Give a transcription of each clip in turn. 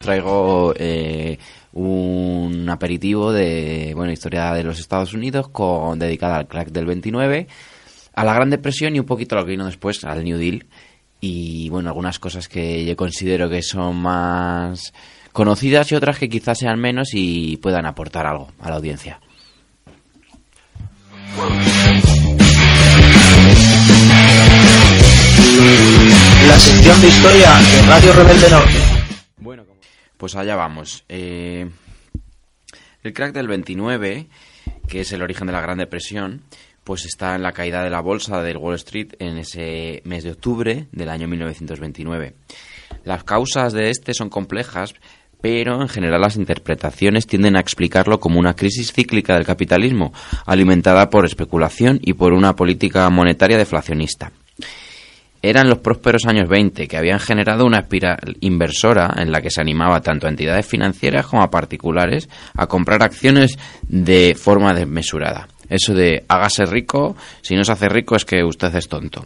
Traigo eh, un aperitivo de bueno historia de los Estados Unidos con dedicada al crack del 29, a la Gran Depresión y un poquito a lo que vino después, al New Deal. Y bueno, algunas cosas que yo considero que son más conocidas y otras que quizás sean menos y puedan aportar algo a la audiencia. La sección de historia de Radio Rebelde Norte. Pues allá vamos. Eh, el crack del 29, que es el origen de la Gran Depresión, pues está en la caída de la bolsa del Wall Street en ese mes de octubre del año 1929. Las causas de este son complejas, pero en general las interpretaciones tienden a explicarlo como una crisis cíclica del capitalismo, alimentada por especulación y por una política monetaria deflacionista eran los prósperos años 20, que habían generado una espiral inversora en la que se animaba tanto a entidades financieras como a particulares a comprar acciones de forma desmesurada. Eso de hágase rico, si no se hace rico es que usted es tonto.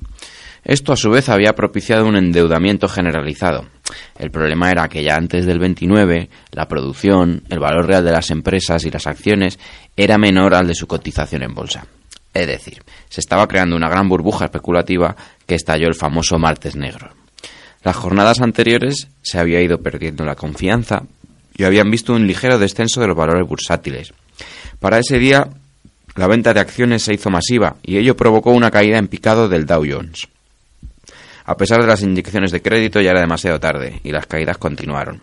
Esto a su vez había propiciado un endeudamiento generalizado. El problema era que ya antes del 29 la producción, el valor real de las empresas y las acciones era menor al de su cotización en bolsa. Es decir, se estaba creando una gran burbuja especulativa que estalló el famoso martes negro. Las jornadas anteriores se había ido perdiendo la confianza y habían visto un ligero descenso de los valores bursátiles. Para ese día, la venta de acciones se hizo masiva y ello provocó una caída en picado del Dow Jones. A pesar de las inyecciones de crédito ya era demasiado tarde y las caídas continuaron.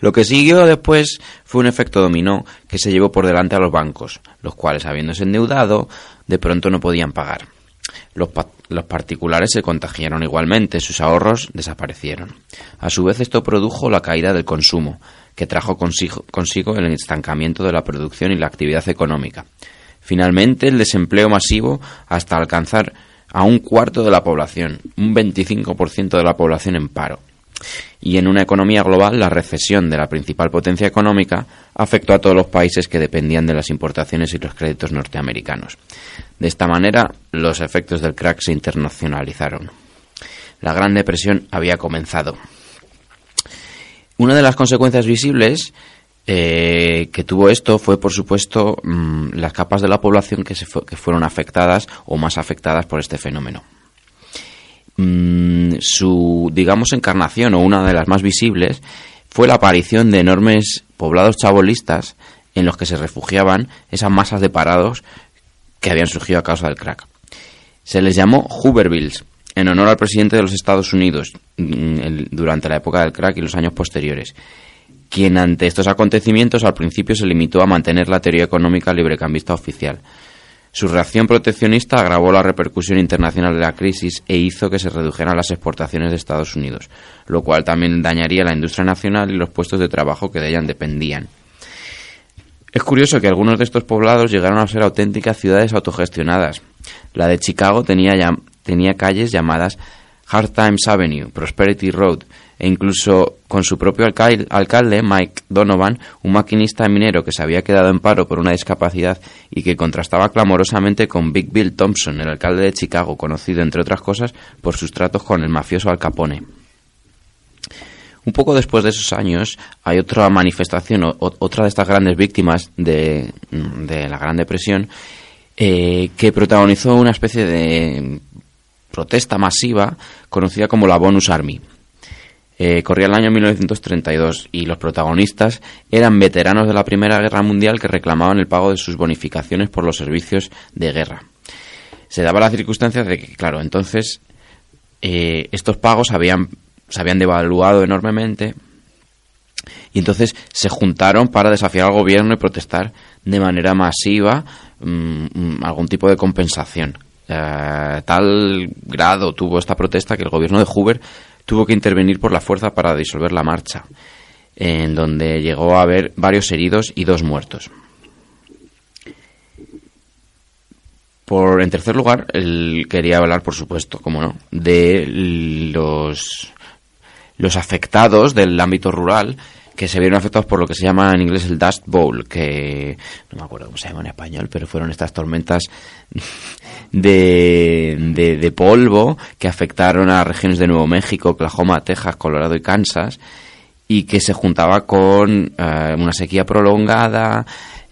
Lo que siguió después fue un efecto dominó que se llevó por delante a los bancos, los cuales, habiéndose endeudado, de pronto no podían pagar. Los, particulares se contagiaron igualmente, sus ahorros desaparecieron. A su vez esto produjo la caída del consumo, que trajo consigo, el estancamiento de la producción y la actividad económica. Finalmente, el desempleo masivo hasta alcanzar a un cuarto de la población, un 25% de la población en paro y en una economía global la recesión de la principal potencia económica afectó a todos los países que dependían de las importaciones y los créditos norteamericanos. De esta manera, los efectos del crack se internacionalizaron. La Gran Depresión había comenzado. Una de las consecuencias visibles eh, que tuvo esto fue, por supuesto, mm, las capas de la población que, se que fueron afectadas o más afectadas por este fenómeno. Mm, su, digamos, encarnación o una de las más visibles fue la aparición de enormes poblados chabolistas en los que se refugiaban esas masas de parados que habían surgido a causa del crack. Se les llamó Hoovervilles, en honor al presidente de los Estados Unidos mm, durante la época del crack y los años posteriores, quien ante estos acontecimientos al principio se limitó a mantener la teoría económica librecambista oficial, su reacción proteccionista agravó la repercusión internacional de la crisis e hizo que se redujeran las exportaciones de Estados Unidos, lo cual también dañaría la industria nacional y los puestos de trabajo que de ella dependían. Es curioso que algunos de estos poblados llegaron a ser auténticas ciudades autogestionadas. La de Chicago tenía, tenía calles llamadas Hard Times Avenue, Prosperity Road, e incluso con su propio alcalde, Mike Donovan, un maquinista minero que se había quedado en paro por una discapacidad y que contrastaba clamorosamente con Big Bill Thompson, el alcalde de Chicago, conocido entre otras cosas por sus tratos con el mafioso Al Capone. Un poco después de esos años hay otra manifestación, otra de estas grandes víctimas de, la Gran Depresión, eh, que protagonizó una especie de protesta masiva conocida como la Bonus Army. Eh, corría el año 1932 y los protagonistas eran veteranos de la Primera Guerra Mundial que reclamaban el pago de sus bonificaciones por los servicios de guerra. Se daba la circunstancia de que, claro, entonces eh, estos pagos habían, se habían devaluado enormemente y entonces se juntaron para desafiar al gobierno y protestar de manera masiva mm, mm, algún tipo de compensación. Eh, tal grado tuvo esta protesta que el gobierno de Hoover tuvo que intervenir por la fuerza para disolver la marcha. en donde llegó a haber varios heridos y dos muertos. Por, en tercer lugar, él quería hablar, por supuesto, como no, de los, los afectados del ámbito rural que se vieron afectados por lo que se llama en inglés el Dust Bowl, que no me acuerdo cómo se llama en español, pero fueron estas tormentas de, de, polvo que afectaron a regiones de Nuevo México, Oklahoma, Texas, Colorado y Kansas, y que se juntaba con eh, una sequía prolongada,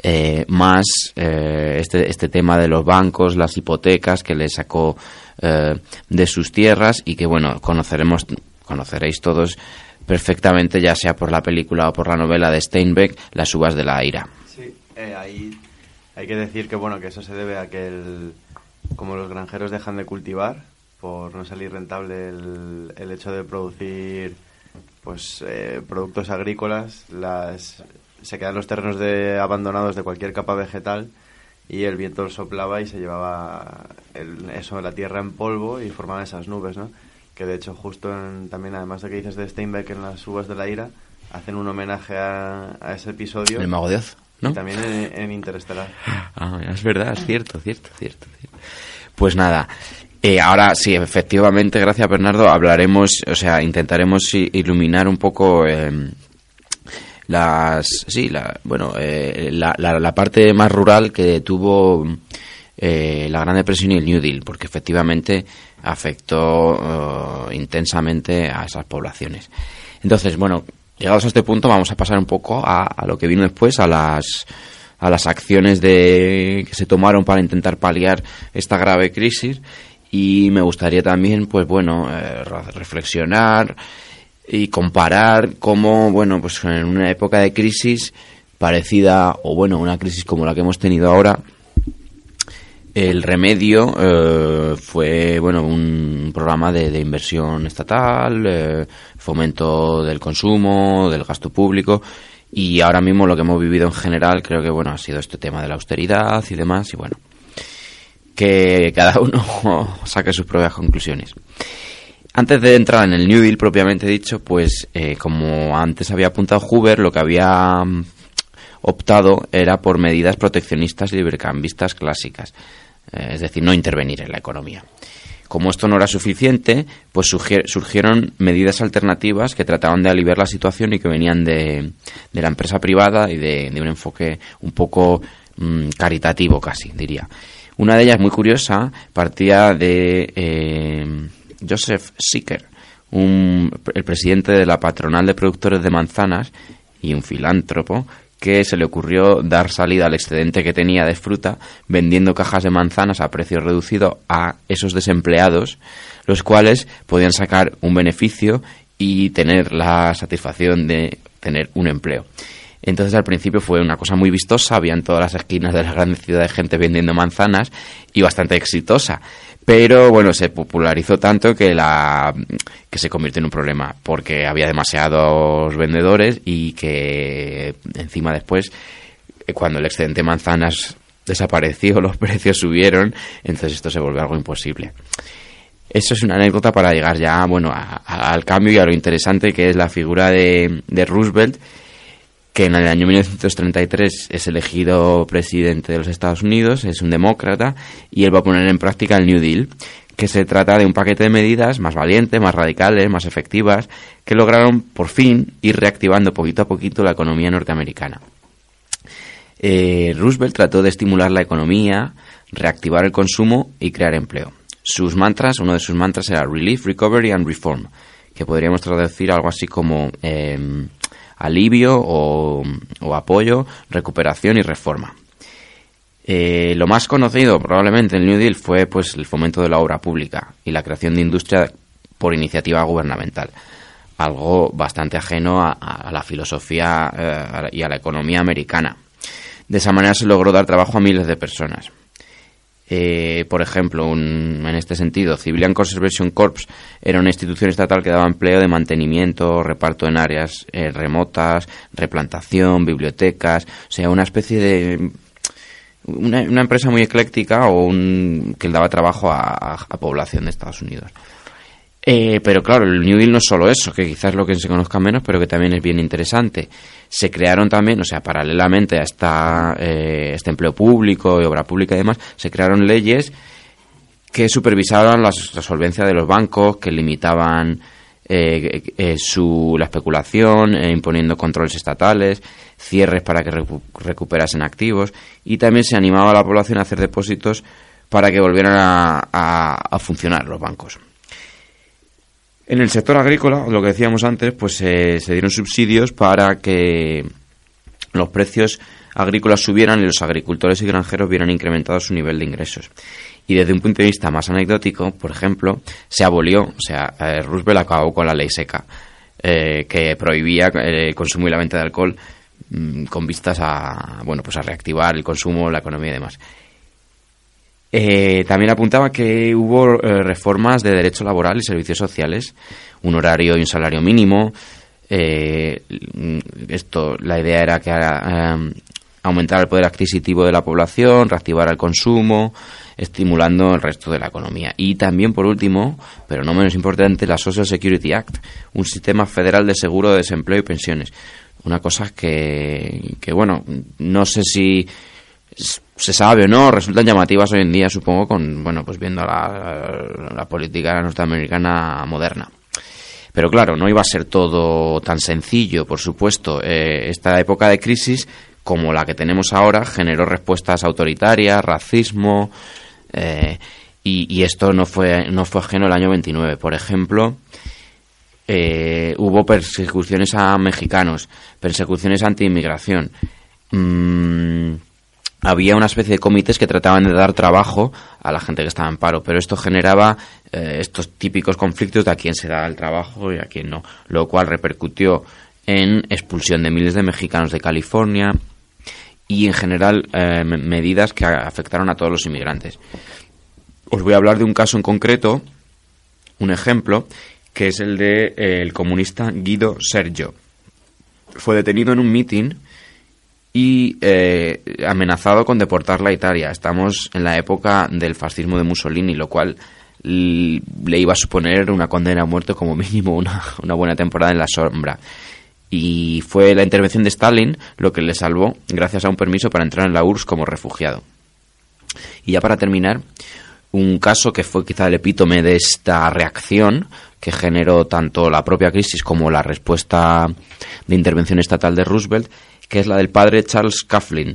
eh, más eh, este, este tema de los bancos, las hipotecas que le sacó de sus tierras y que, bueno, conoceremos, conoceréis todos perfectamente, ya sea por la película o por la novela de Steinbeck, Las uvas de la ira. Sí, eh, ahí hay que decir que bueno que eso se debe a que el, como los granjeros dejan de cultivar por no salir rentable el, el hecho de producir pues eh, productos agrícolas, las, se quedan los terrenos de, abandonados de cualquier capa vegetal y el viento soplaba y se llevaba el, eso la tierra en polvo y formaban esas nubes, ¿no? Que de hecho justo también además de que dices de Steinbeck en las uvas de la ira hacen un homenaje a, ese episodio el mago de Oz ¿no? y también en, Interestelar ah, es verdad es cierto cierto cierto, pues nada eh, ahora sí, efectivamente, gracias Bernardo, hablaremos, o sea, intentaremos iluminar un poco em, las, sí, la, bueno, eh, la, la, parte más rural que tuvo eh, la Gran Depresión y el New Deal, porque efectivamente afectó eh, intensamente a esas poblaciones. Entonces, bueno, llegados a este punto vamos a pasar un poco a, lo que vino después, a las a las acciones de, que se tomaron para intentar paliar esta grave crisis y me gustaría también, pues bueno, eh, reflexionar y comparar cómo, bueno, pues en una época de crisis parecida o bueno, una crisis como la que hemos tenido ahora, el remedio eh, fue bueno un programa de, inversión estatal, eh, fomento del consumo, del gasto público y ahora mismo lo que hemos vivido en general creo que bueno ha sido este tema de la austeridad y demás y bueno que cada uno saque sus propias conclusiones. Antes de entrar en el New Deal propiamente dicho, pues eh, como antes había apuntado Hoover, lo que había mm, optado era por medidas proteccionistas y libercambistas clásicas. Eh, es decir, no intervenir en la economía. Como esto no era suficiente, pues surgieron medidas alternativas que trataban de aliviar la situación y que venían de, la empresa privada y de, un enfoque un poco mm, caritativo casi, diría. Una de ellas, muy curiosa, partía de eh, Joseph Sicker, el presidente de la patronal de productores de manzanas y un filántropo que se le ocurrió dar salida al excedente que tenía de fruta vendiendo cajas de manzanas a precio reducido a esos desempleados, los cuales podían sacar un beneficio y tener la satisfacción de tener un empleo. Entonces al principio fue una cosa muy vistosa, había en todas las esquinas de las grandes ciudades gente vendiendo manzanas y bastante exitosa. Pero bueno, se popularizó tanto que, la, que se convirtió en un problema porque había demasiados vendedores y que encima después, eh, cuando el excedente de manzanas desapareció, los precios subieron, entonces esto se volvió algo imposible. Eso es una anécdota para llegar ya bueno, al cambio y a lo interesante que es la figura de Roosevelt, que en el año 1933 es elegido presidente de los Estados Unidos, es un demócrata, y él va a poner en práctica el New Deal, que se trata de un paquete de medidas más valientes, más radicales, más efectivas, que lograron por fin ir reactivando poquito a poquito la economía norteamericana. Eh, Roosevelt trató de estimular la economía, reactivar el consumo y crear empleo. Sus mantras, uno de sus mantras era Relief, Recovery and Reform, que podríamos traducir algo así como em, alivio o, apoyo, recuperación y reforma. Eh, lo más conocido probablemente en el New Deal fue pues el fomento de la obra pública y la creación de industria por iniciativa gubernamental, algo bastante ajeno a, la filosofía eh, y a la economía americana. De esa manera se logró dar trabajo a miles de personas. Eh, por ejemplo, en este sentido, Civilian Conservation Corps era una institución estatal que daba empleo de mantenimiento, reparto en áreas eh, remotas, replantación, bibliotecas, o sea, una especie de una, empresa muy ecléctica o un, que daba trabajo a, población de Estados Unidos. Eh, pero claro, el New Deal no es solo eso, que quizás es lo que se conozca menos, pero que también es bien interesante. Se crearon también, o sea, paralelamente a esta, eh, este empleo público y obra pública y demás, se crearon leyes que supervisaban la, solvencia de los bancos, que limitaban eh, eh, su, la especulación, eh, imponiendo controles estatales, cierres para que recuperasen activos y también se animaba a la población a hacer depósitos para que volvieran a, funcionar los bancos. En el sector agrícola, lo que decíamos antes, pues se dieron subsidios para que los precios agrícolas subieran y los agricultores y granjeros vieran incrementado su nivel de ingresos. Y desde un punto de vista más anecdótico, por ejemplo, se abolió, o sea, eh, Roosevelt acabó con la ley seca, eh, que prohibía eh, el consumo y la venta de alcohol mm, con vistas a, bueno, pues a reactivar el consumo, la economía y demás. También apuntaba que hubo reformas de derecho laboral y servicios sociales, un horario y un salario mínimo. esto, la idea era que aumentar el poder adquisitivo de la población, reactivar el consumo, estimulando el resto de la economía. Y también, por último, pero no menos importante, la Social Security Act, un sistema federal de seguro de desempleo y pensiones. Una cosa que, que bueno, no sé si se sabe o no, resultan llamativas hoy en día, supongo, con, bueno, pues viendo la, la política norteamericana moderna. Pero claro, no iba a ser todo tan sencillo, por supuesto. Eh, esta época de crisis como la que tenemos ahora generó respuestas autoritarias, racismo, eh, y, esto no fue, no fue ajeno el año 29. Por ejemplo, eh, hubo persecuciones a mexicanos, persecuciones anti-inmigración. Mm, había una especie de comités que trataban de dar trabajo a la gente que estaba en paro, pero esto generaba eh, estos típicos conflictos de a quién se da el trabajo y a quién no, lo cual repercutió en expulsión de miles de mexicanos de California, y en general eh, medidas que afectaron a todos los inmigrantes. Os voy a hablar de un caso en concreto, un ejemplo, que es el de eh, el comunista Guido Sergio. Fue detenido en un mitin y eh, amenazado con deportarla a Italia. Estamos en la época del fascismo de Mussolini, lo cual le iba a suponer una condena a muerte como mínimo una, una buena temporada en la sombra y fue la intervención de Stalin lo que le salvó gracias a un permiso para entrar en la URSS como refugiado. Y ya para terminar, un caso que fue quizá el epítome de esta reacción que generó tanto la propia crisis como la respuesta de intervención estatal de Roosevelt, que es la del padre Charles Coughlin.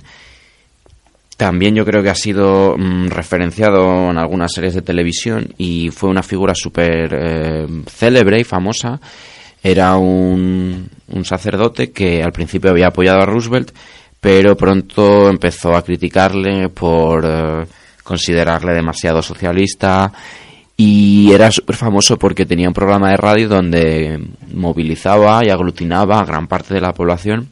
También yo creo que ha sido mm, referenciado en algunas series de televisión y fue una figura súper eh, célebre y famosa era un, sacerdote que al principio había apoyado a Roosevelt, pero pronto empezó a criticarle por eh, considerarle demasiado socialista y era súper famoso porque tenía un programa de radio donde movilizaba y aglutinaba a gran parte de la población,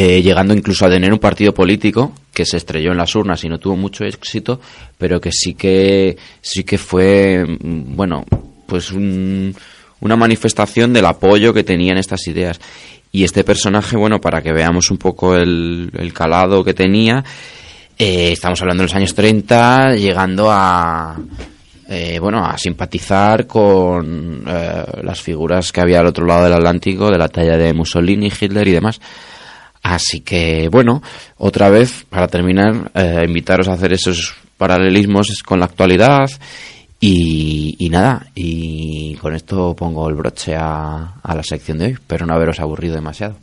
eh, llegando incluso a tener un partido político que se estrelló en las urnas y no tuvo mucho éxito, pero que sí que sí que fue mm, bueno, pues un una manifestación del apoyo que tenían estas ideas. Y este personaje, bueno, para que veamos un poco el, calado que tenía, eh, estamos hablando de los años 30, llegando a, eh, bueno, a simpatizar con eh, las figuras que había al otro lado del Atlántico, de la talla de Mussolini, Hitler y demás. Así que, bueno, otra vez, para terminar, invitaros a hacer esos paralelismos con la actualidad y, nada, y con esto pongo el broche a, a la sección de hoy. Espero no haberos aburrido demasiado.